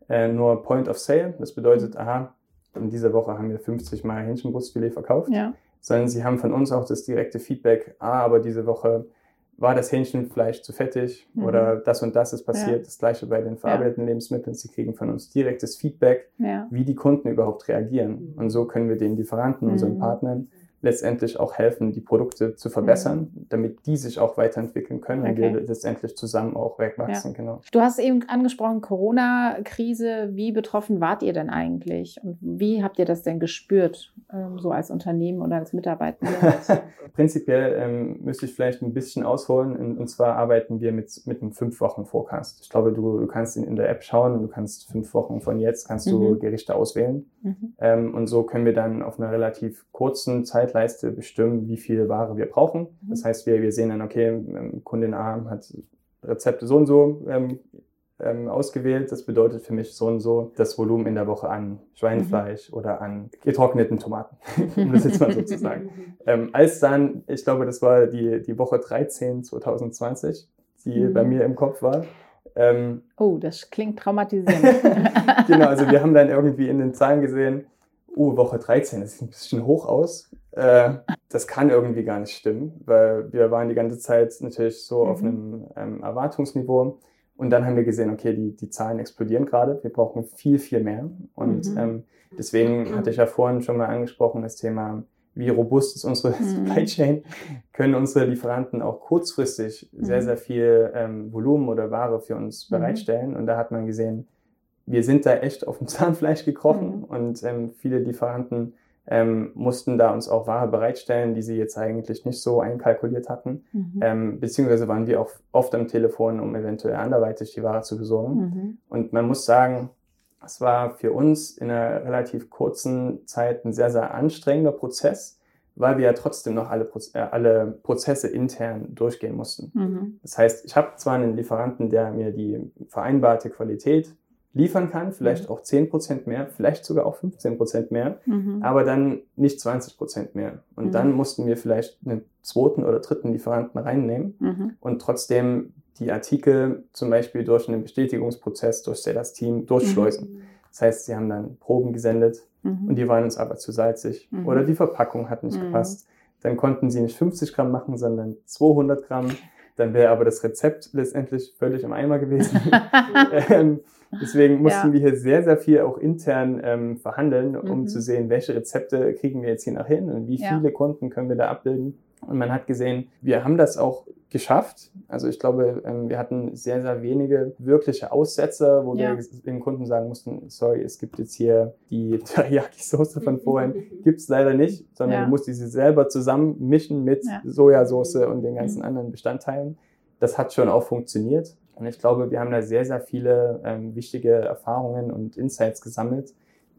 äh, nur Point of Sale. Das bedeutet, aha, in dieser Woche haben wir 50 Mal Hähnchenbrustfilet verkauft. Ja. Sondern sie haben von uns auch das direkte Feedback, ah, aber diese Woche war das Hähnchenfleisch zu fettig mhm. oder das und das ist passiert. Ja. Das gleiche bei den verarbeiteten ja. Lebensmitteln. Sie kriegen von uns direktes Feedback, ja. wie die Kunden überhaupt reagieren. Und so können wir den Lieferanten, mhm. unseren Partnern, letztendlich auch helfen, die Produkte zu verbessern, mhm. damit die sich auch weiterentwickeln können okay. und wir letztendlich zusammen auch wegwachsen. Ja. Genau. Du hast eben angesprochen, Corona-Krise. Wie betroffen wart ihr denn eigentlich? Und wie habt ihr das denn gespürt, ähm, so als Unternehmen oder als Mitarbeiter? Prinzipiell ähm, müsste ich vielleicht ein bisschen ausholen. Und, und, zwar arbeiten wir mit, mit einem fünf Wochen Forecast. Ich glaube, du, du kannst in, in der App schauen und du kannst fünf Wochen von jetzt kannst du mhm. Gerichte auswählen. Mhm. Ähm, und so können wir dann auf einer relativ kurzen Zeit Zeitleiste bestimmen, wie viel Ware wir brauchen. Mhm. Das heißt, wir, wir sehen dann, okay, ähm, Kundin A hat Rezepte so und so ähm, ähm, ausgewählt. Das bedeutet für mich so und so das Volumen in der Woche an Schweinefleisch mhm. oder an getrockneten Tomaten, um das jetzt mal so zu sagen. Ähm, als dann, ich glaube, das war die, die Woche 13 2020, die mhm. bei mir im Kopf war. Ähm, oh, das klingt traumatisierend. genau, also wir haben dann irgendwie in den Zahlen gesehen, oh, Woche 13, das sieht ein bisschen hoch aus. Äh, das kann irgendwie gar nicht stimmen, weil wir waren die ganze Zeit natürlich so mhm. auf einem ähm, Erwartungsniveau. Und dann haben wir gesehen, okay, die, die Zahlen explodieren gerade. Wir brauchen viel, viel mehr. Und mhm. ähm, deswegen hatte ich ja vorhin schon mal angesprochen, das Thema, wie robust ist unsere mhm. Supply Chain? Können unsere Lieferanten auch kurzfristig sehr, mhm. sehr viel ähm, Volumen oder Ware für uns mhm. bereitstellen? Und da hat man gesehen, wir sind da echt auf dem Zahnfleisch gekrochen mhm. und ähm, viele Lieferanten ähm, mussten da uns auch Ware bereitstellen, die sie jetzt eigentlich nicht so einkalkuliert hatten. Mhm. Ähm, beziehungsweise waren wir auch oft am Telefon, um eventuell anderweitig die Ware zu besorgen. Mhm. Und man muss sagen, Es war für uns in einer relativ kurzen Zeit ein sehr, sehr anstrengender Prozess, weil wir ja trotzdem noch alle, Proz äh, alle Prozesse intern durchgehen mussten. Mhm. Das heißt, ich habe zwar einen Lieferanten, der mir die vereinbarte Qualität liefern kann, vielleicht mhm. auch 10% mehr, vielleicht sogar auch 15% mehr, mhm. aber dann nicht 20% mehr. Und mhm. dann mussten wir vielleicht einen zweiten oder dritten Lieferanten reinnehmen mhm. und trotzdem die Artikel zum Beispiel durch einen Bestätigungsprozess durch das Team durchschleusen. Mhm. Das heißt, sie haben dann Proben gesendet mhm. und die waren uns aber zu salzig oder die Verpackung hat nicht gepasst. Dann konnten sie nicht 50 Gramm machen, sondern 200 Gramm. Dann wäre aber das Rezept letztendlich völlig im Eimer gewesen. ähm, Deswegen mussten ja. wir hier sehr, sehr viel auch intern ähm, verhandeln, um mhm. zu sehen, welche Rezepte kriegen wir jetzt hier nach hin und wie viele. Kunden können wir da abbilden. Und man hat gesehen, wir haben das auch geschafft. Also ich glaube, ähm, wir hatten sehr, sehr wenige wirkliche Aussetzer, wo ja. wir dem Kunden sagen mussten, sorry, es gibt jetzt hier die Teriyaki-Soße von vorhin, gibt's leider nicht, sondern ja. du musst diese selber zusammen mischen mit ja. Sojasauce und den ganzen mhm. anderen Bestandteilen. Das hat schon auch funktioniert. Und ich glaube, wir haben da sehr, sehr viele ähm, wichtige Erfahrungen und Insights gesammelt,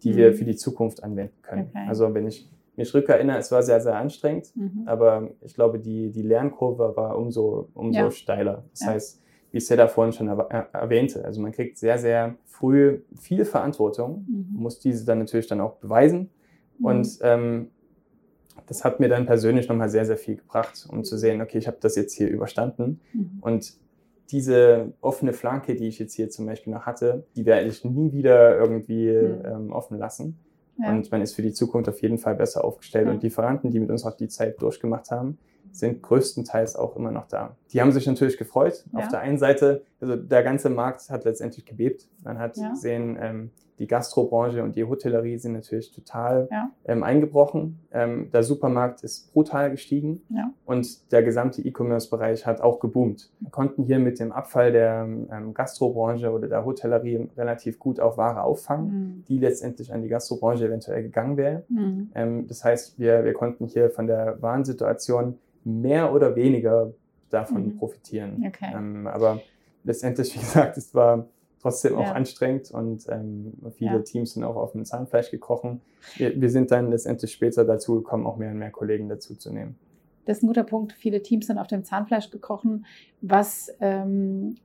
die mhm. wir für die Zukunft anwenden können. Okay. Also wenn ich mich rückerinnere, es war sehr, sehr anstrengend, mhm. aber ich glaube, die, die Lernkurve war umso, umso ja. steiler. Das ja. heißt, wie Seda vorhin schon erwähnte, also man kriegt sehr, sehr früh viel Verantwortung, mhm. muss diese dann natürlich dann auch beweisen. Mhm. Und ähm, das hat mir dann persönlich nochmal sehr, sehr viel gebracht, um zu sehen, okay, ich habe das jetzt hier überstanden. Mhm. Und diese offene Flanke, die ich jetzt hier zum Beispiel noch hatte, die werde ich nie wieder irgendwie mhm. ähm, offen lassen. Ja. Und man ist für die Zukunft auf jeden Fall besser aufgestellt. Ja. Und Lieferanten, die mit uns auch die Zeit durchgemacht haben, sind größtenteils auch immer noch da. Die haben sich natürlich gefreut. Ja. Auf der einen Seite, also der ganze Markt hat letztendlich gebebt. Man hat gesehen, ähm, die Gastrobranche und die Hotellerie sind natürlich total ja. ähm, eingebrochen. Ähm, der Supermarkt ist brutal gestiegen ja. und der gesamte E-Commerce-Bereich hat auch geboomt. Wir konnten hier mit dem Abfall der ähm, Gastrobranche oder der Hotellerie relativ gut auch Ware auffangen, mhm. die letztendlich an die Gastrobranche eventuell gegangen wäre. Mhm. Ähm, das heißt, wir, wir konnten hier von der Warensituation mehr oder weniger davon mhm. profitieren. Okay. Ähm, aber letztendlich, wie gesagt, es war trotzdem auch ja. anstrengend und ähm, viele ja. Teams sind auch auf dem Zahnfleisch gekrochen. Wir, wir, sind dann letztendlich später dazu gekommen, auch mehr und mehr Kollegen dazu zu nehmen. Das ist ein guter Punkt. Viele Teams sind auf dem Zahnfleisch gekrochen. Was, ähm,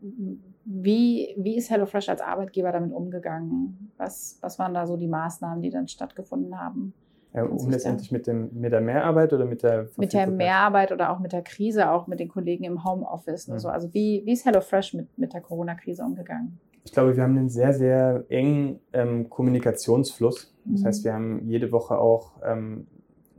wie, wie ist HelloFresh als Arbeitgeber damit umgegangen? Was, was waren da so die Maßnahmen, die dann stattgefunden haben? Ja, um letztendlich mit, dem, mit der Mehrarbeit oder mit der Mit der Mehrarbeit oder auch mit der Krise, auch mit den Kollegen im Homeoffice. Mhm. So. Also wie, wie ist HelloFresh mit, mit der Corona-Krise umgegangen? Ich glaube, wir haben einen sehr, sehr engen ähm, Kommunikationsfluss. Das mhm. heißt, wir haben jede Woche auch ähm,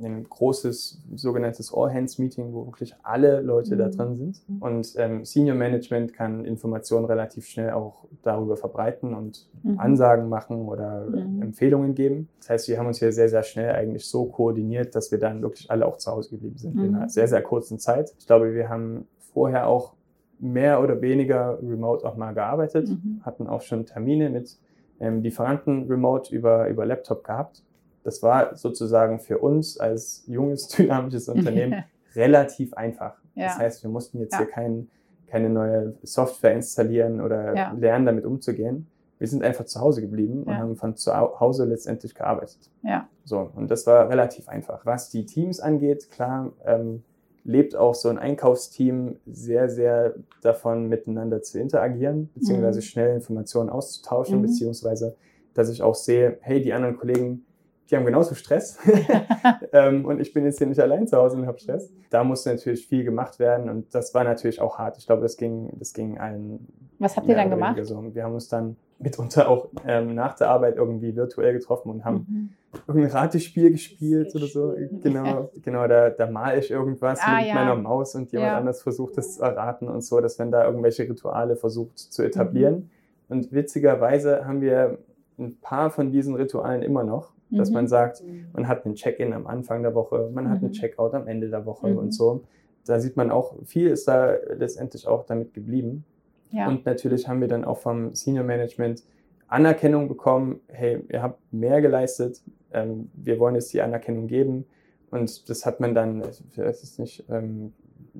ein großes sogenanntes All-Hands-Meeting, wo wirklich alle Leute mhm. da drin sind. Mhm. Und ähm, Senior Management kann Informationen relativ schnell auch darüber verbreiten und mhm. Ansagen machen oder mhm. Empfehlungen geben. Das heißt, wir haben uns hier sehr, sehr schnell eigentlich so koordiniert, dass wir dann wirklich alle auch zu Hause geblieben sind in mhm. einer sehr, sehr kurzen Zeit. Ich glaube, wir haben vorher auch mehr oder weniger remote auch mal gearbeitet, mhm. hatten auch schon Termine mit ähm, Lieferanten remote über, über Laptop gehabt. Das war sozusagen für uns als junges, dynamisches Unternehmen relativ einfach. Ja. Das heißt, wir mussten jetzt ja. hier kein, keine neue Software installieren oder ja. lernen, damit umzugehen. Wir sind einfach zu Hause geblieben und haben von zu Hause letztendlich gearbeitet. Ja. So, und das war relativ einfach. Was die Teams angeht, klar, ähm, lebt auch so ein Einkaufsteam sehr, sehr davon, miteinander zu interagieren, beziehungsweise mhm. schnell Informationen auszutauschen, mhm. beziehungsweise, dass ich auch sehe, hey, die anderen Kollegen, die haben genauso Stress ähm, und ich bin jetzt hier nicht allein zu Hause und habe Stress. Da musste natürlich viel gemacht werden und das war natürlich auch hart. Ich glaube, das ging, das ging allen. Was habt ihr dann gemacht? So. Wir haben uns dann mitunter auch ähm, nach der Arbeit irgendwie virtuell getroffen und haben mhm. irgendein Ratespiel gespielt oder so. Genau, genau da, da male ich irgendwas ah, mit ja. meiner Maus und jemand ja. anders versucht das zu erraten und so, dass wenn da irgendwelche Rituale versucht zu etablieren. Mhm. Und witzigerweise haben wir ein paar von diesen Ritualen immer noch, dass mhm. man sagt, man hat einen Check-in am Anfang der Woche, man hat einen mhm. Check-out am Ende der Woche und mhm. so. Da sieht man auch, viel ist da letztendlich auch damit geblieben. Ja. Und natürlich haben wir dann auch vom Senior Management Anerkennung bekommen, hey, ihr habt mehr geleistet, ähm, wir wollen jetzt die Anerkennung geben. Und das hat man dann, ich weiß es nicht, ähm,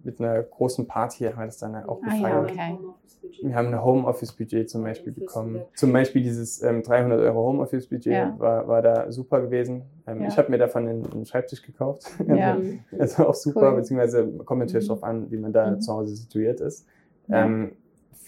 mit einer großen Party haben wir das dann auch Ah, ja, okay. Wir haben ein Homeoffice-Budget zum Beispiel bekommen. Zum Beispiel dieses ähm, 300 Euro Homeoffice-Budget Ja. war, war da super gewesen. Ähm, Ja. Ich habe mir davon einen, einen Schreibtisch gekauft. Ja. Also auch super, Cool. beziehungsweise kommt natürlich Mhm. darauf an, wie man da Mhm. zu Hause situiert ist. Ja. Ähm,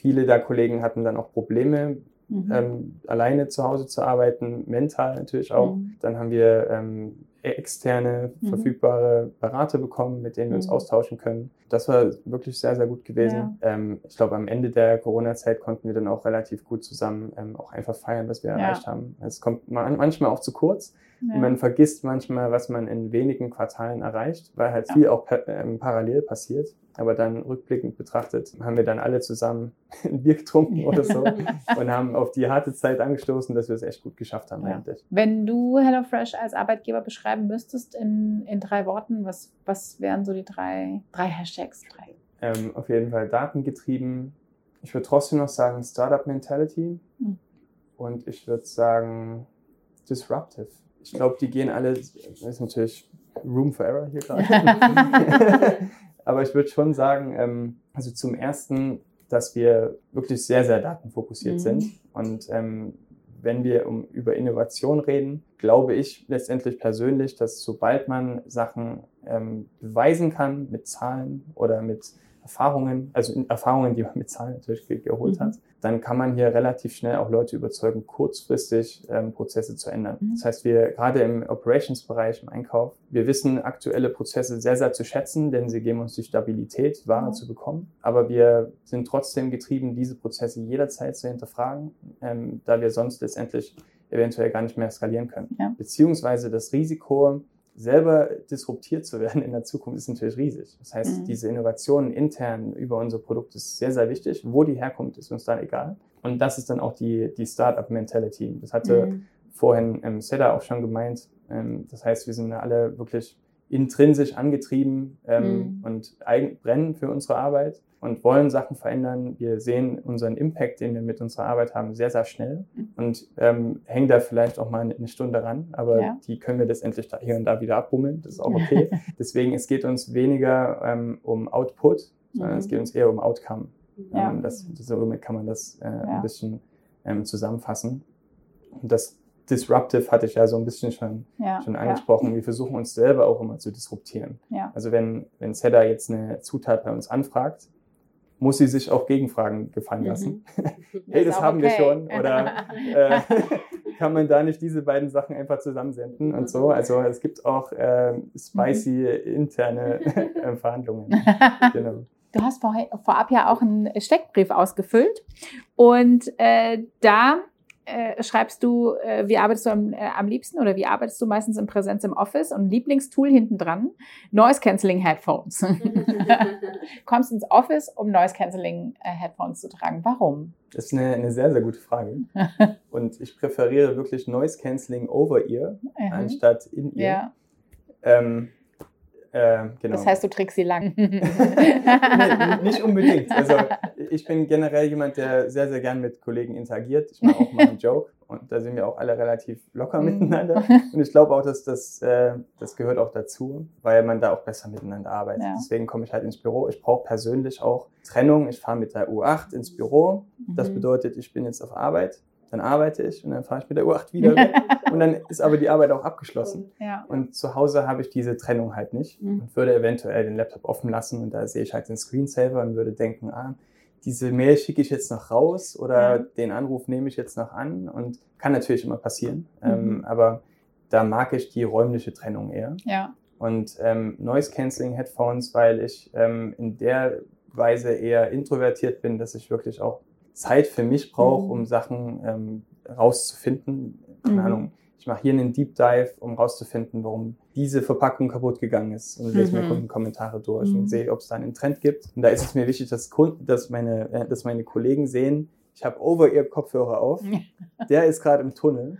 viele der Kollegen hatten dann auch Probleme, Mhm. ähm, alleine zu Hause zu arbeiten, mental natürlich auch. Mhm. Dann haben wir ähm, externe, Mhm. verfügbare Berater bekommen, mit denen wir uns Mhm. austauschen können. Das war wirklich sehr, sehr gut gewesen. Ähm, ich glaube, am Ende der Corona-Zeit konnten wir dann auch relativ gut zusammen ähm, auch einfach feiern, was wir Ja. erreicht haben. Es kommt man- manchmal auch zu kurz. Ja. Man vergisst manchmal, was man in wenigen Quartalen erreicht, weil halt Ja. viel auch ähm, parallel passiert. Aber dann rückblickend betrachtet, haben wir dann alle zusammen ein Bier getrunken oder so und haben auf die harte Zeit angestoßen, dass wir es echt gut geschafft haben Ja. Wenn du HelloFresh als Arbeitgeber beschreiben müsstest in, in drei Worten, was, was wären so die drei, drei Hashtags? Drei. Ähm, auf jeden Fall datengetrieben. Ich würde trotzdem noch sagen Startup Mentality Mhm. und ich würde sagen Disruptive. Ich glaube, die gehen alle, das ist natürlich Room for Error hier gerade. Aber ich würde schon sagen, ähm, also zum ersten, dass wir wirklich sehr, sehr datenfokussiert Mhm. sind. Und ähm, wenn wir um, über Innovation reden, glaube ich letztendlich persönlich, dass sobald man Sachen ähm, beweisen kann mit Zahlen oder mit Erfahrungen, also in Erfahrungen, die man mit Zahlen natürlich ge geholt Mhm. hat, dann kann man hier relativ schnell auch Leute überzeugen, kurzfristig ähm, Prozesse zu ändern. Mhm. Das heißt, wir gerade im Operations-Bereich, im Einkauf, wir wissen aktuelle Prozesse sehr, sehr zu schätzen, denn sie geben uns die Stabilität, Ware Mhm. zu bekommen. Aber wir sind trotzdem getrieben, diese Prozesse jederzeit zu hinterfragen, ähm, da wir sonst letztendlich eventuell gar nicht mehr skalieren können. Ja. Beziehungsweise das Risiko, selber disruptiert zu werden in der Zukunft, ist natürlich riesig. Das heißt, Mhm. diese Innovationen intern über unser Produkt ist sehr, sehr wichtig. Wo die herkommt, ist uns dann egal. Und das ist dann auch die, die Startup-Mentality. Das hatte Mhm. vorhin ähm, Seda auch schon gemeint. Ähm, das heißt, wir sind alle wirklich intrinsisch angetrieben ähm, Mhm. und eigen, brennen für unsere Arbeit und wollen Sachen verändern. Wir sehen unseren Impact, den wir mit unserer Arbeit haben, sehr, sehr schnell und ähm, hängen da vielleicht auch mal eine Stunde ran, aber Ja. die können wir letztendlich da hier und da wieder abbummeln. Das ist auch okay. Deswegen, es geht uns weniger ähm, um Output, sondern Mhm. es geht uns eher um Outcome. Ja. Ähm, das, somit kann man das äh, Ja. ein bisschen ähm, zusammenfassen. Und das Disruptive hatte ich ja so ein bisschen schon, Ja. schon ja. angesprochen. Wir versuchen uns selber auch immer zu disruptieren. Ja. Also wenn, wenn Seda jetzt eine Zutat bei uns anfragt, muss sie sich auch Gegenfragen gefallen lassen. hey, Ist das haben wir okay. schon. Oder äh, kann man da nicht diese beiden Sachen einfach zusammensenden und so. Also es gibt auch äh, spicy interne äh, Verhandlungen. Genau. Du hast vorher, vorab ja auch einen Steckbrief ausgefüllt und äh, da äh, schreibst du, äh, wie arbeitest du am, äh, am liebsten oder wie arbeitest du meistens in Präsenz im Office und Lieblingstool hinten dran, Noise Cancelling Headphones. Kommst ins Office, um Noise Cancelling äh, Headphones zu tragen. Warum? Das ist eine, eine sehr, sehr gute Frage. Und ich präferiere wirklich Noise Cancelling over ear Mhm. anstatt in ear. Ja, Ähm, äh, genau. das heißt, du trägst sie lang. nee, nicht unbedingt. Also ich bin generell jemand, der sehr, sehr gern mit Kollegen interagiert. Ich mache auch mal einen Joke und da sind wir auch alle relativ locker Mhm. miteinander. Und ich glaube auch, dass das, äh, das gehört auch dazu, weil man da auch besser miteinander arbeitet. Ja. Deswegen komme ich halt ins Büro. Ich brauche persönlich auch Trennung. Ich fahre mit der U8 ins Büro. Das Mhm. bedeutet, ich bin jetzt auf Arbeit, dann arbeite ich und dann fahre ich mit der U8 wieder weg. und dann ist aber die Arbeit auch abgeschlossen. ja. Und zu Hause habe ich diese Trennung halt nicht Mhm. und würde eventuell den Laptop offen lassen und da sehe ich halt den Screensaver und würde denken, ah, diese Mail schicke ich jetzt noch raus oder Ja. den Anruf nehme ich jetzt noch an und kann natürlich immer passieren. Mhm. Ähm, aber da mag ich die räumliche Trennung eher. ja. Und ähm, Noise Cancelling Headphones, weil ich ähm, in der Weise eher introvertiert bin, dass ich wirklich auch Zeit für mich brauche, Mhm. um Sachen ähm, rauszufinden. Keine Mhm. Ahnung. Ich mache hier einen Deep Dive, um rauszufinden, warum diese Verpackung kaputt gegangen ist und lese mir Mhm. Kundenkommentare durch Mhm. und sehe, ob es da einen Trend gibt. Und da ist es mir wichtig, dass Kunden, dass meine, äh, dass meine Kollegen sehen, ich habe over ihr Kopfhörer auf, der ist gerade im Tunnel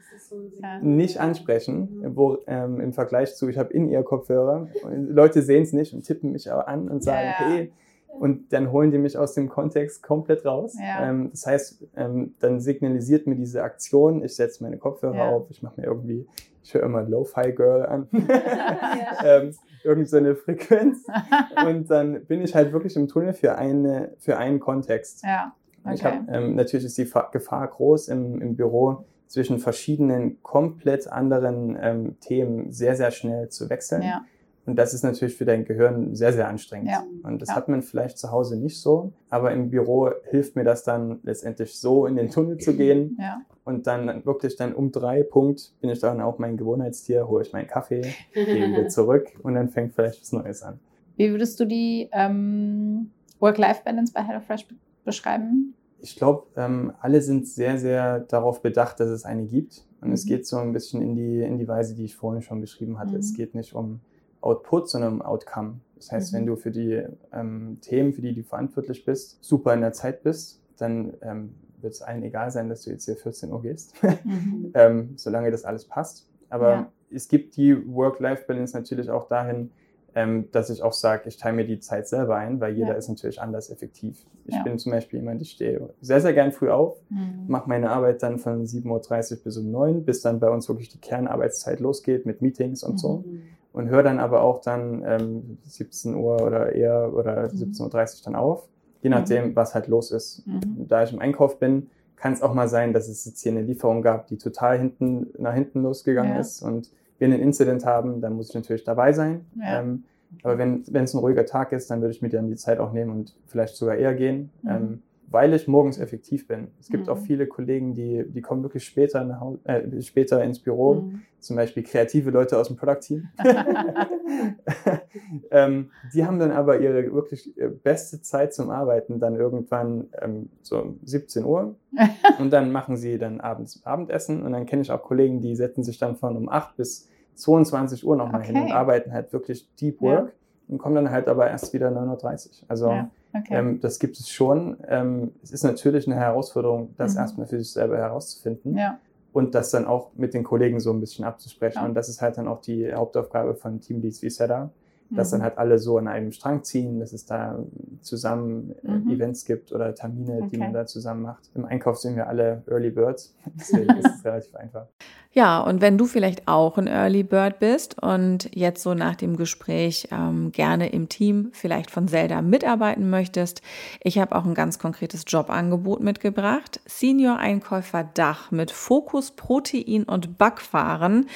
nicht ansprechen, wo ähm, im Vergleich zu, ich habe in ihr Kopfhörer, und Leute sehen es nicht und tippen mich an und sagen, Ja, ja. hey, und dann holen die mich aus dem Kontext komplett raus. Ja. Ähm, das heißt, ähm, dann signalisiert mir diese Aktion, ich setze meine Kopfhörer Ja. auf, ich mache mir irgendwie, ich höre immer Lo-Fi Girl an. ähm, irgendeine so Frequenz. und dann bin ich halt wirklich im Tunnel für, eine, für einen Kontext. Ja. Okay. Hab, ähm, natürlich ist die Gefahr groß im, im Büro zwischen verschiedenen komplett anderen ähm, Themen sehr, sehr schnell zu wechseln. Ja. Und das ist natürlich für dein Gehirn sehr, sehr anstrengend. Ja. Und das ja. hat man vielleicht zu Hause nicht so. Aber im Büro hilft mir das dann letztendlich so in den Tunnel zu gehen. Ja. Und dann wirklich dann um drei Punkt bin ich dann auch mein Gewohnheitstier, hole ich meinen Kaffee, gehe wieder zurück und dann fängt vielleicht was Neues an. Wie würdest du die ähm, Work-Life-Balance bei HelloFresh beschreiben? Ich glaube, ähm, alle sind sehr, sehr darauf bedacht, dass es eine gibt. Und mhm. es geht so ein bisschen in die, in die Weise, die ich vorhin schon beschrieben hatte. Mhm. Es geht nicht um Output, sondern um Outcome. Das heißt, mhm. wenn du für die ähm, Themen, für die du verantwortlich bist, super in der Zeit bist, dann ähm, wird es allen egal sein, dass du jetzt hier 14 Uhr gehst, mhm. ähm, solange das alles passt. Aber ja. es gibt die Work-Life-Balance natürlich auch dahin, ähm, dass ich auch sage, ich teile mir die Zeit selber ein, weil jeder ja. ist natürlich anders effektiv. Ich ja. bin zum Beispiel jemand, ich stehe sehr, sehr gern früh auf, mhm. mache meine Arbeit dann von 7.30 Uhr bis um 9 bis dann bei uns wirklich die Kernarbeitszeit losgeht mit Meetings und mhm. so. Und höre dann aber auch dann ähm, 17 Uhr oder eher oder mhm. 17.30 Uhr dann auf, je nachdem, mhm. was halt los ist. Mhm. Da ich im Einkauf bin, kann es auch mal sein, dass es jetzt hier eine Lieferung gab, die total hinten nach hinten losgegangen ja. ist und wir einen Incident haben, dann muss ich natürlich dabei sein. Ja. Ähm, aber wenn es ein ruhiger Tag ist, dann würde ich mir dann die Zeit auch nehmen und vielleicht sogar eher gehen, mhm. ähm, weil ich morgens effektiv bin. Es gibt mhm. auch viele Kollegen, die, die kommen wirklich später, nach, äh, später ins Büro, mhm. zum Beispiel kreative Leute aus dem Product-Team. ähm, die haben dann aber ihre wirklich äh, beste Zeit zum Arbeiten dann irgendwann ähm, so 17 Uhr und dann machen sie dann abends Abendessen und dann kenne ich auch Kollegen, die setzen sich dann von um 8 bis 22 Uhr nochmal okay. hin und arbeiten halt wirklich Deep Work ja. und kommen dann halt aber erst wieder 9.30 Uhr. Also ja. Okay. ähm, das gibt es schon. Ähm, es ist natürlich eine Herausforderung, das mhm. erstmal für sich selber herauszufinden. Ja. Und das dann auch mit den Kollegen so ein bisschen abzusprechen. Und das ist halt dann auch die Hauptaufgabe von Teamleads wie Seda, dass mhm. dann halt alle so an einem Strang ziehen, dass es da zusammen äh, mhm. Events gibt oder Termine, okay. die man da zusammen macht. Im Einkauf sind wir alle Early Birds, deswegen ist es relativ einfach. Ja, und wenn du vielleicht auch ein Early Bird bist und jetzt so nach dem Gespräch ähm, gerne im Team vielleicht von Zelda mitarbeiten möchtest, ich habe auch ein ganz konkretes Jobangebot mitgebracht. Senior Einkäufer Dach mit Fokus Protein und Backwaren.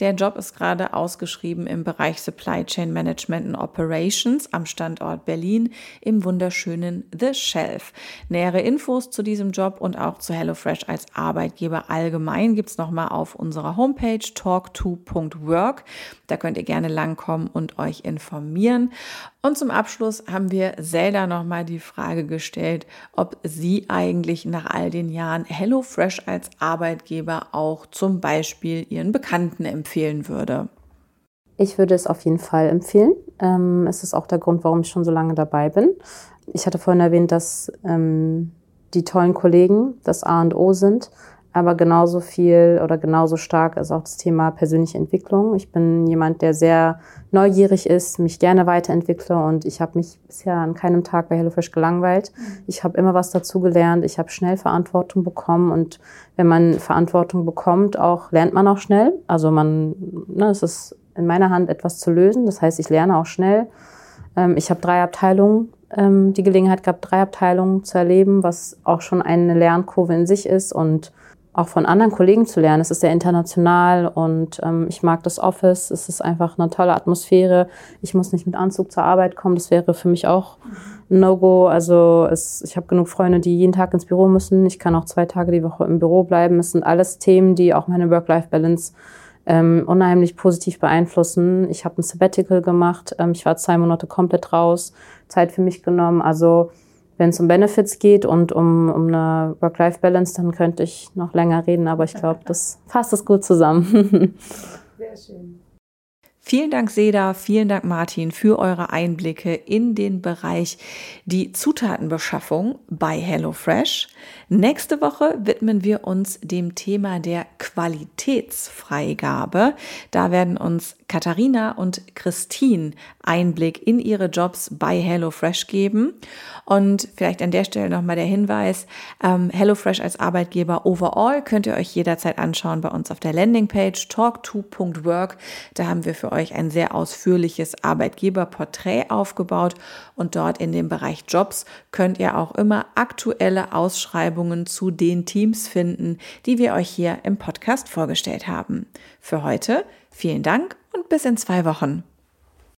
Der Job ist gerade ausgeschrieben im Bereich Supply Chain Management and Operations am Standort Berlin im wunderschönen The Shelf. Nähere Infos zu diesem Job und auch zu HelloFresh als Arbeitgeber allgemein gibt's nochmal auf unserer Homepage talk2.work. Da könnt ihr gerne langkommen und euch informieren. Und zum Abschluss haben wir Zelda nochmal die Frage gestellt, ob sie eigentlich nach all den Jahren HelloFresh als Arbeitgeber auch zum Beispiel ihren Bekannten empfehlen würde. Ich würde es auf jeden Fall empfehlen. Ähm, es ist auch der Grund, warum ich schon so lange dabei bin. Ich hatte vorhin erwähnt, dass ähm, die tollen Kollegen das A und O sind aber genauso viel oder genauso stark ist auch das Thema persönliche Entwicklung. Ich bin jemand, der sehr neugierig ist, mich gerne weiterentwickle und ich habe mich bisher an keinem Tag bei HelloFresh gelangweilt. Ich habe immer was dazugelernt, ich habe schnell Verantwortung bekommen und wenn man Verantwortung bekommt, auch lernt man auch schnell. Also man, ne, es ist in meiner Hand etwas zu lösen. Das heißt, ich lerne auch schnell. Ähm, ich habe drei Abteilungen ähm, die Gelegenheit gehabt, drei Abteilungen zu erleben, was auch schon eine Lernkurve in sich ist und auch von anderen Kollegen zu lernen. Es ist sehr international und ähm, ich mag das Office. Es ist einfach eine tolle Atmosphäre. Ich muss nicht mit Anzug zur Arbeit kommen. Das wäre für mich auch ein No-Go. Also es, ich habe genug Freunde, die jeden Tag ins Büro müssen. Ich kann auch zwei Tage die Woche im Büro bleiben. Es sind alles Themen, die auch meine Work-Life-Balance ähm, unheimlich positiv beeinflussen. Ich habe ein Sabbatical gemacht. Ähm, ich war zwei Monate komplett raus, Zeit für mich genommen. Also wenn es um Benefits geht und um, um eine Work-Life-Balance, dann könnte ich noch länger reden, aber ich glaube, das fasst es gut zusammen. Sehr schön. Vielen Dank, Seda, vielen Dank, Martin, für eure Einblicke in den Bereich die Zutatenbeschaffung bei HelloFresh. Nächste Woche widmen wir uns dem Thema der Qualitätsfreigabe. Da werden uns Katharina und Christine Einblick in ihre Jobs bei HelloFresh geben. Und vielleicht an der Stelle nochmal der Hinweis, ähm, HelloFresh als Arbeitgeber overall könnt ihr euch jederzeit anschauen bei uns auf der Landingpage talk2.work. Da haben wir für für euch ein sehr ausführliches Arbeitgeberporträt aufgebaut und dort in dem Bereich Jobs könnt ihr auch immer aktuelle Ausschreibungen zu den Teams finden, die wir euch hier im Podcast vorgestellt haben. Für heute vielen Dank und bis in zwei Wochen.